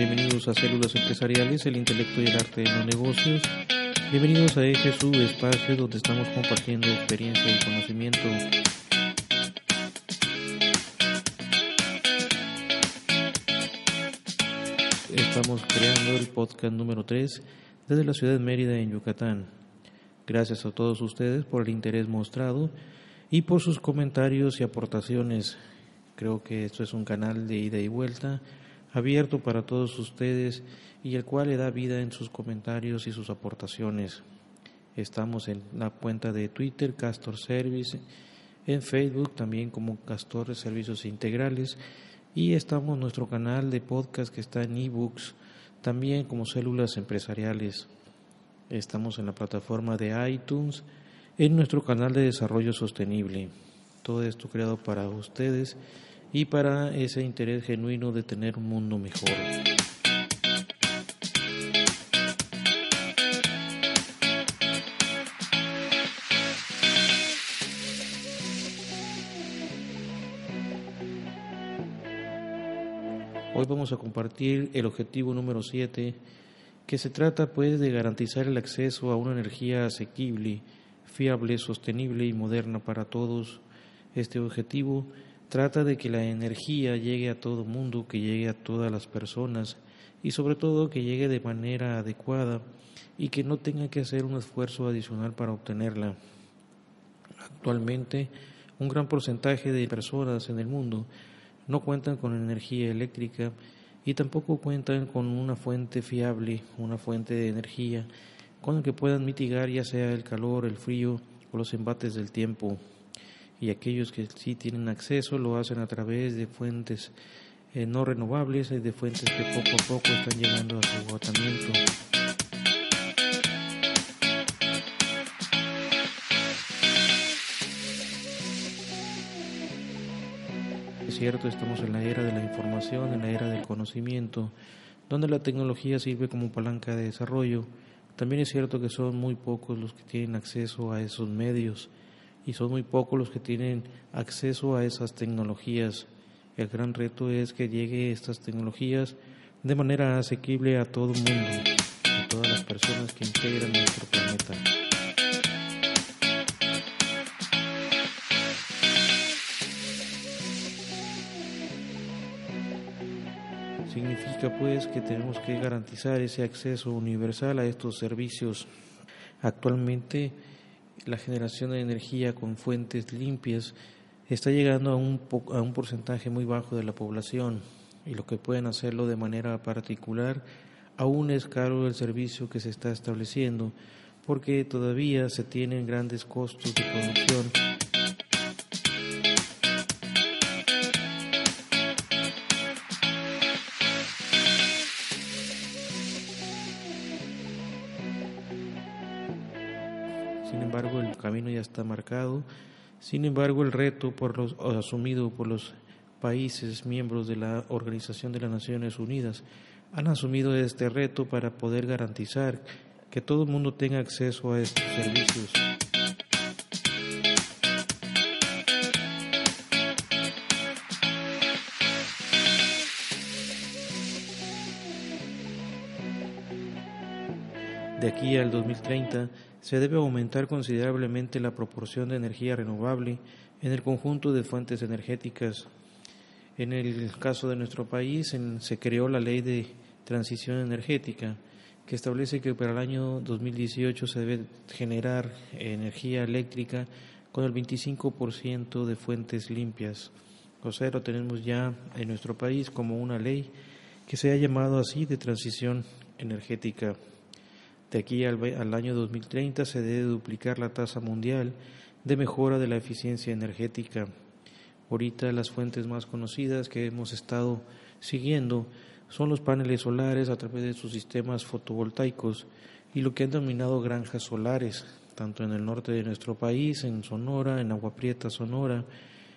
Bienvenidos a Células Empresariales, el intelecto y el arte de los negocios. Bienvenidos a este su espacio donde estamos compartiendo experiencia y conocimiento. Estamos creando el podcast número 3 desde la ciudad de Mérida, en Yucatán. Gracias a todos ustedes por el interés mostrado y por sus comentarios y aportaciones. Creo que esto es un canal de ida y vuelta abierto para todos ustedes y el cual le da vida en sus comentarios y sus aportaciones. Estamos en la cuenta de Twitter Castor Service, en Facebook también como Castor Servicios Integrales y estamos en nuestro canal de podcast que está en ebooks, también como Células Empresariales. Estamos en la plataforma de iTunes, en nuestro canal de desarrollo sostenible. Todo esto creado para ustedes y para ese interés genuino de tener un mundo mejor. Hoy vamos a compartir el objetivo número 7, que se trata pues de garantizar el acceso a una energía asequible, fiable, sostenible y moderna para todos. Este objetivo Trata de que la energía llegue a todo mundo, que llegue a todas las personas y sobre todo que llegue de manera adecuada y que no tenga que hacer un esfuerzo adicional para obtenerla. Actualmente, un gran porcentaje de personas en el mundo no cuentan con energía eléctrica y tampoco cuentan con una fuente fiable, una fuente de energía con la que puedan mitigar ya sea el calor, el frío o los embates del tiempo y aquellos que sí tienen acceso lo hacen a través de fuentes eh, no renovables y de fuentes que poco a poco están llegando a su agotamiento. Es cierto, estamos en la era de la información, en la era del conocimiento, donde la tecnología sirve como palanca de desarrollo. También es cierto que son muy pocos los que tienen acceso a esos medios y son muy pocos los que tienen acceso a esas tecnologías. El gran reto es que llegue estas tecnologías de manera asequible a todo el mundo, a todas las personas que integran nuestro planeta. Significa pues que tenemos que garantizar ese acceso universal a estos servicios. Actualmente la generación de energía con fuentes limpias está llegando a un, a un porcentaje muy bajo de la población y lo que pueden hacerlo de manera particular aún es caro el servicio que se está estableciendo porque todavía se tienen grandes costos de producción ya está marcado. Sin embargo, el reto por los, asumido por los países miembros de la Organización de las Naciones Unidas han asumido este reto para poder garantizar que todo el mundo tenga acceso a estos servicios. De aquí al 2030 se debe aumentar considerablemente la proporción de energía renovable en el conjunto de fuentes energéticas. En el caso de nuestro país se creó la ley de transición energética que establece que para el año 2018 se debe generar energía eléctrica con el 25% de fuentes limpias. O sea, lo tenemos ya en nuestro país como una ley que se ha llamado así de transición energética. De aquí al, al año 2030 se debe duplicar la tasa mundial de mejora de la eficiencia energética. Ahorita las fuentes más conocidas que hemos estado siguiendo son los paneles solares a través de sus sistemas fotovoltaicos y lo que han denominado granjas solares, tanto en el norte de nuestro país, en Sonora, en Agua Prieta, Sonora,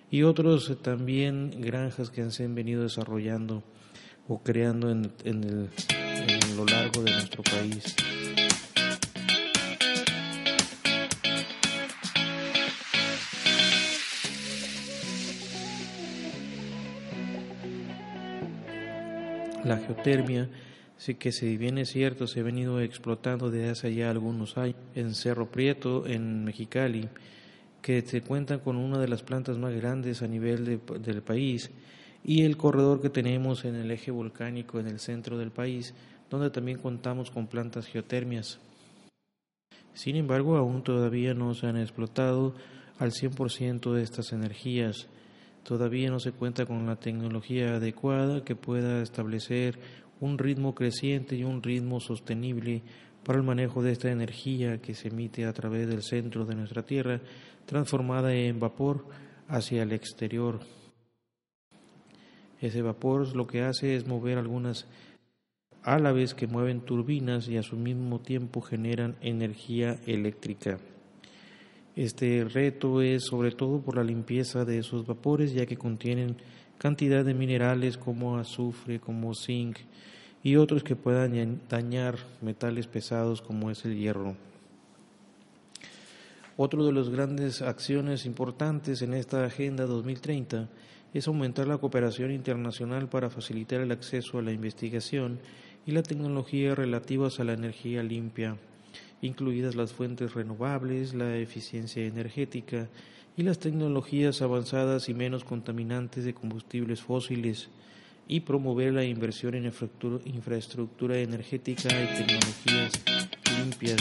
y otros también granjas que se han venido desarrollando o creando en, en, lo largo de nuestro país. La geotermia, sí que si bien es cierto, se ha venido explotando desde hace ya algunos años en Cerro Prieto, en Mexicali, que se cuenta con una de las plantas más grandes a nivel del país, y el corredor que tenemos en el eje volcánico en el centro del país, donde también contamos con plantas geotermias. Sin embargo, aún todavía no se han explotado al 100% de estas energías. Todavía no se cuenta con la tecnología adecuada que pueda establecer un ritmo creciente y un ritmo sostenible para el manejo de esta energía que se emite a través del centro de nuestra Tierra, transformada en vapor hacia el exterior. Ese vapor lo que hace es mover algunas álaves que mueven turbinas y a su mismo tiempo generan energía eléctrica. Este reto es sobre todo por la limpieza de esos vapores, ya que contienen cantidad de minerales como azufre, como zinc y otros que puedan dañar metales pesados como es el hierro. Otro de las grandes acciones importantes en esta Agenda 2030 es aumentar la cooperación internacional para facilitar el acceso a la investigación y la tecnología relativas a la energía limpia incluidas las fuentes renovables, la eficiencia energética y las tecnologías avanzadas y menos contaminantes de combustibles fósiles, y promover la inversión en infraestructura energética y tecnologías limpias.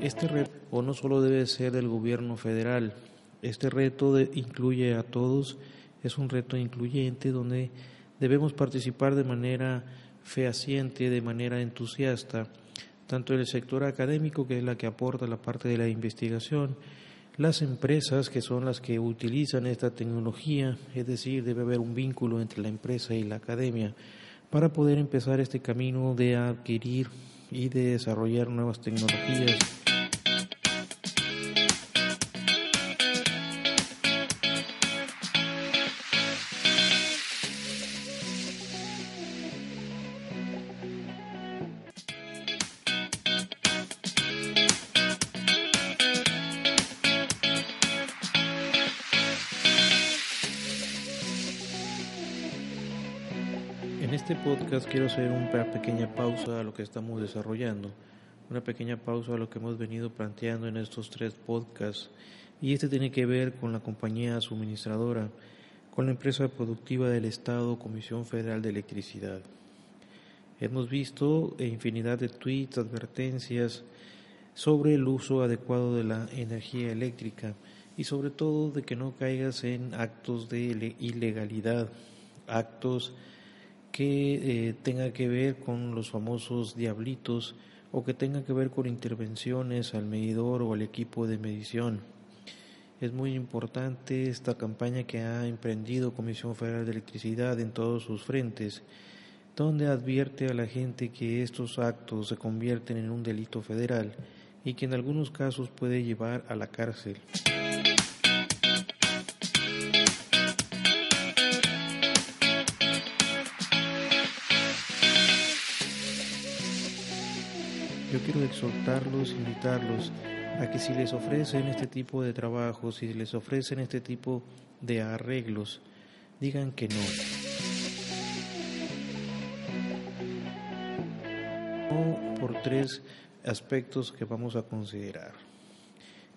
Este reto no solo debe ser del gobierno federal, este reto incluye a todos, es un reto incluyente donde debemos participar de manera fehaciente, de manera entusiasta, tanto el sector académico, que es la que aporta la parte de la investigación, las empresas, que son las que utilizan esta tecnología, es decir, debe haber un vínculo entre la empresa y la academia para poder empezar este camino de adquirir y de desarrollar nuevas tecnologías este podcast quiero hacer una pequeña pausa a lo que estamos desarrollando, una pequeña pausa a lo que hemos venido planteando en estos tres podcasts y este tiene que ver con la compañía suministradora, con la empresa productiva del Estado, Comisión Federal de Electricidad. Hemos visto infinidad de tweets, advertencias sobre el uso adecuado de la energía eléctrica y sobre todo de que no caigas en actos de ilegalidad, actos que eh, tenga que ver con los famosos diablitos o que tenga que ver con intervenciones al medidor o al equipo de medición. Es muy importante esta campaña que ha emprendido Comisión Federal de Electricidad en todos sus frentes, donde advierte a la gente que estos actos se convierten en un delito federal y que en algunos casos puede llevar a la cárcel. Yo quiero exhortarlos, invitarlos a que si les ofrecen este tipo de trabajo, si les ofrecen este tipo de arreglos, digan que no. No por tres aspectos que vamos a considerar.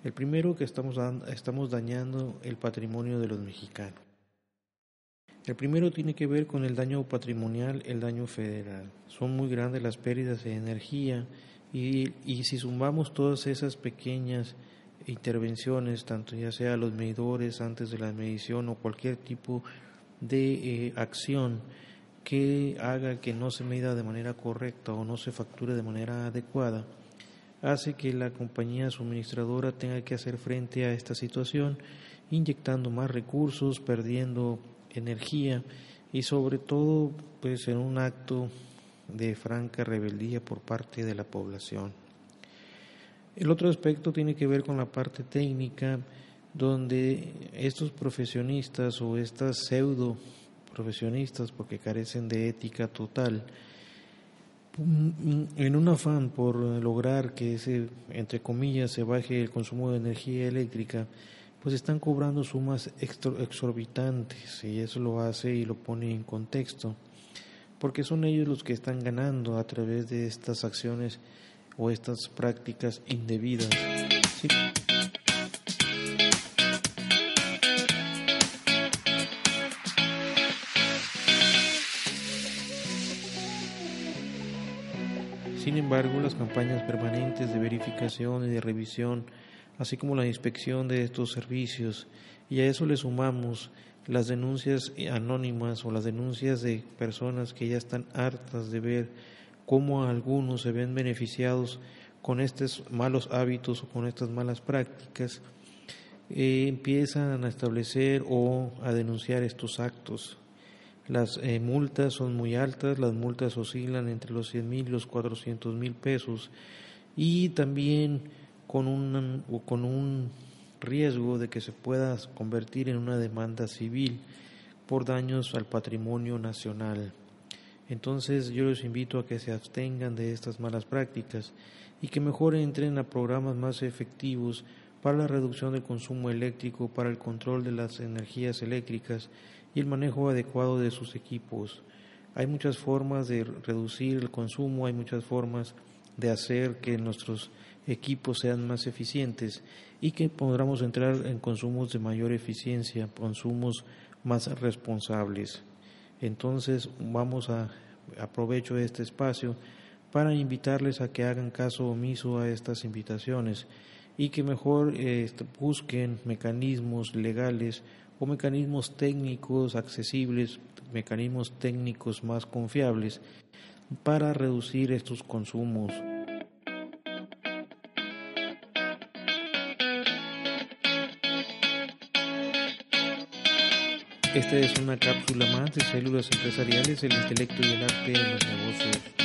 El primero que estamos, estamos dañando el patrimonio de los mexicanos. El primero tiene que ver con el daño patrimonial, el daño federal. Son muy grandes las pérdidas de energía y, si sumamos todas esas pequeñas intervenciones, tanto ya sea los medidores antes de la medición o cualquier tipo de eh, acción que haga que no se mida de manera correcta o no se facture de manera adecuada, hace que la compañía suministradora tenga que hacer frente a esta situación, inyectando más recursos, perdiendo energía y sobre todo pues en un acto de franca rebeldía por parte de la población. El otro aspecto tiene que ver con la parte técnica, donde estos profesionistas o estas pseudo profesionistas, porque carecen de ética total, en un afán por lograr que ese, entre comillas, se baje el consumo de energía eléctrica, pues están cobrando sumas exorbitantes y eso lo hace y lo pone en contexto, porque son ellos los que están ganando a través de estas acciones o estas prácticas indebidas. Sin embargo, las campañas permanentes de verificación y de revisión, así como la inspección de estos servicios, y a eso le sumamos las denuncias anónimas o las denuncias de personas que ya están hartas de ver cómo algunos se ven beneficiados con estos malos hábitos o con estas malas prácticas, eh, empiezan a establecer o a denunciar estos actos. Las eh, multas son muy altas, las multas oscilan entre los 100 mil y los 400 mil pesos y también con un, con un riesgo de que se pueda convertir en una demanda civil por daños al patrimonio nacional. Entonces yo los invito a que se abstengan de estas malas prácticas y que mejor entren a programas más efectivos para la reducción del consumo eléctrico, para el control de las energías eléctricas y el manejo adecuado de sus equipos. Hay muchas formas de reducir el consumo, hay muchas formas de hacer que nuestros equipos sean más eficientes y que podamos entrar en consumos de mayor eficiencia, consumos más responsables. Entonces vamos a aprovecho este espacio para invitarles a que hagan caso omiso a estas invitaciones y que mejor este, busquen mecanismos legales o mecanismos técnicos accesibles, mecanismos técnicos más confiables para reducir estos consumos. Esta es una cápsula más de células empresariales, el intelecto y el arte en los negocios.